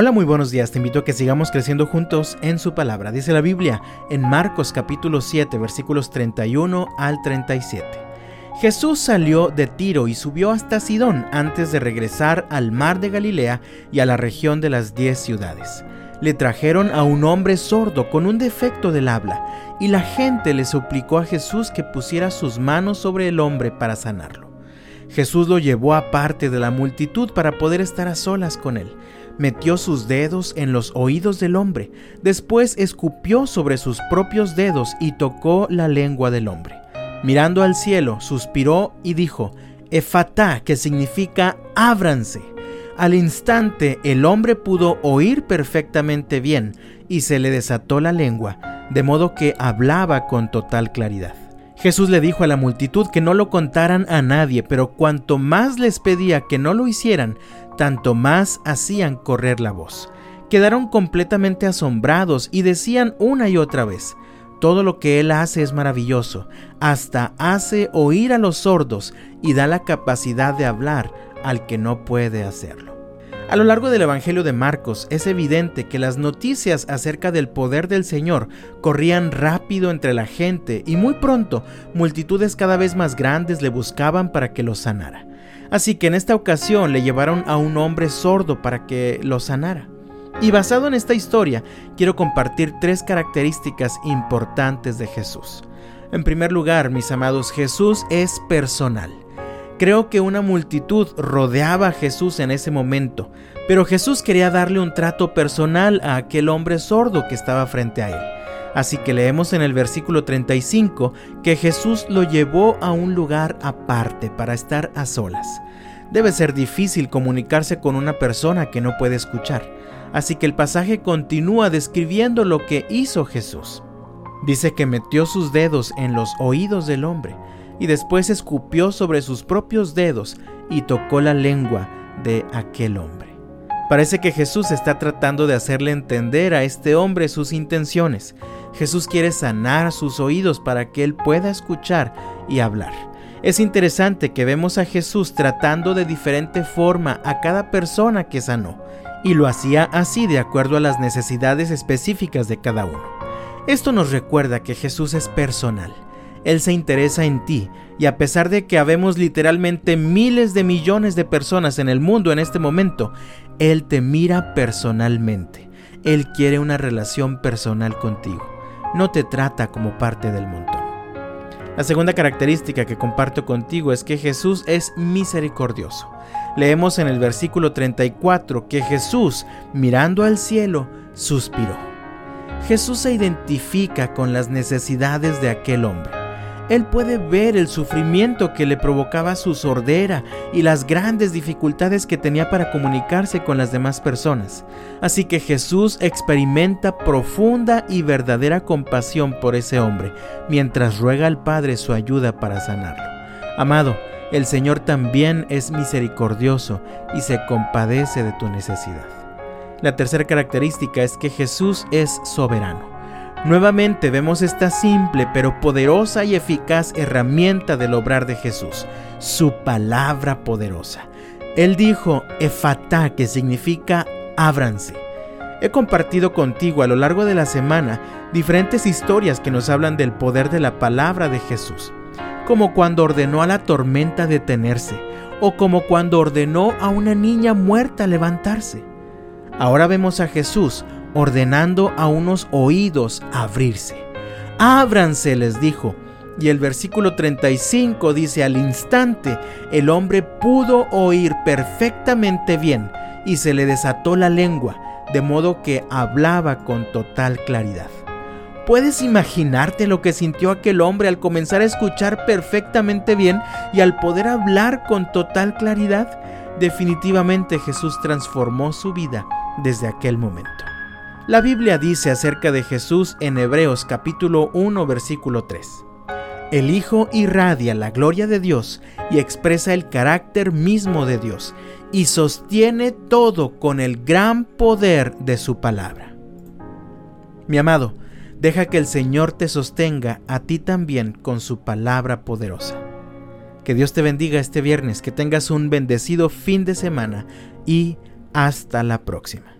Hola, muy buenos días. Te invito a que sigamos creciendo juntos en su palabra. Dice la Biblia en Marcos capítulo 7 versículos 31 al 37. Jesús salió de Tiro y subió hasta Sidón antes de regresar al mar de Galilea y a la región de las diez ciudades. Le trajeron a un hombre sordo con un defecto del habla y la gente le suplicó a Jesús que pusiera sus manos sobre el hombre para sanarlo. Jesús lo llevó aparte de la multitud para poder estar a solas con él metió sus dedos en los oídos del hombre, después escupió sobre sus propios dedos y tocó la lengua del hombre. Mirando al cielo, suspiró y dijo, Efatá, que significa ábranse. Al instante el hombre pudo oír perfectamente bien y se le desató la lengua, de modo que hablaba con total claridad. Jesús le dijo a la multitud que no lo contaran a nadie, pero cuanto más les pedía que no lo hicieran, tanto más hacían correr la voz. Quedaron completamente asombrados y decían una y otra vez, todo lo que Él hace es maravilloso, hasta hace oír a los sordos y da la capacidad de hablar al que no puede hacerlo. A lo largo del Evangelio de Marcos es evidente que las noticias acerca del poder del Señor corrían rápido entre la gente y muy pronto multitudes cada vez más grandes le buscaban para que lo sanara. Así que en esta ocasión le llevaron a un hombre sordo para que lo sanara. Y basado en esta historia, quiero compartir tres características importantes de Jesús. En primer lugar, mis amados, Jesús es personal. Creo que una multitud rodeaba a Jesús en ese momento, pero Jesús quería darle un trato personal a aquel hombre sordo que estaba frente a él. Así que leemos en el versículo 35 que Jesús lo llevó a un lugar aparte para estar a solas. Debe ser difícil comunicarse con una persona que no puede escuchar, así que el pasaje continúa describiendo lo que hizo Jesús. Dice que metió sus dedos en los oídos del hombre y después escupió sobre sus propios dedos y tocó la lengua de aquel hombre. Parece que Jesús está tratando de hacerle entender a este hombre sus intenciones. Jesús quiere sanar sus oídos para que él pueda escuchar y hablar. Es interesante que vemos a Jesús tratando de diferente forma a cada persona que sanó, y lo hacía así de acuerdo a las necesidades específicas de cada uno. Esto nos recuerda que Jesús es personal él se interesa en ti y a pesar de que habemos literalmente miles de millones de personas en el mundo en este momento, Él te mira personalmente. Él quiere una relación personal contigo. No te trata como parte del montón. La segunda característica que comparto contigo es que Jesús es misericordioso. Leemos en el versículo 34 que Jesús, mirando al cielo, suspiró. Jesús se identifica con las necesidades de aquel hombre. Él puede ver el sufrimiento que le provocaba su sordera y las grandes dificultades que tenía para comunicarse con las demás personas. Así que Jesús experimenta profunda y verdadera compasión por ese hombre, mientras ruega al Padre su ayuda para sanarlo. Amado, el Señor también es misericordioso y se compadece de tu necesidad. La tercera característica es que Jesús es soberano. Nuevamente vemos esta simple pero poderosa y eficaz herramienta del obrar de Jesús, su palabra poderosa. Él dijo efatá, que significa ábranse. He compartido contigo a lo largo de la semana diferentes historias que nos hablan del poder de la palabra de Jesús, como cuando ordenó a la tormenta detenerse, o como cuando ordenó a una niña muerta levantarse. Ahora vemos a Jesús ordenando a unos oídos abrirse. Ábranse, les dijo. Y el versículo 35 dice, al instante el hombre pudo oír perfectamente bien y se le desató la lengua, de modo que hablaba con total claridad. ¿Puedes imaginarte lo que sintió aquel hombre al comenzar a escuchar perfectamente bien y al poder hablar con total claridad? Definitivamente Jesús transformó su vida desde aquel momento. La Biblia dice acerca de Jesús en Hebreos capítulo 1 versículo 3. El Hijo irradia la gloria de Dios y expresa el carácter mismo de Dios y sostiene todo con el gran poder de su palabra. Mi amado, deja que el Señor te sostenga a ti también con su palabra poderosa. Que Dios te bendiga este viernes, que tengas un bendecido fin de semana y hasta la próxima.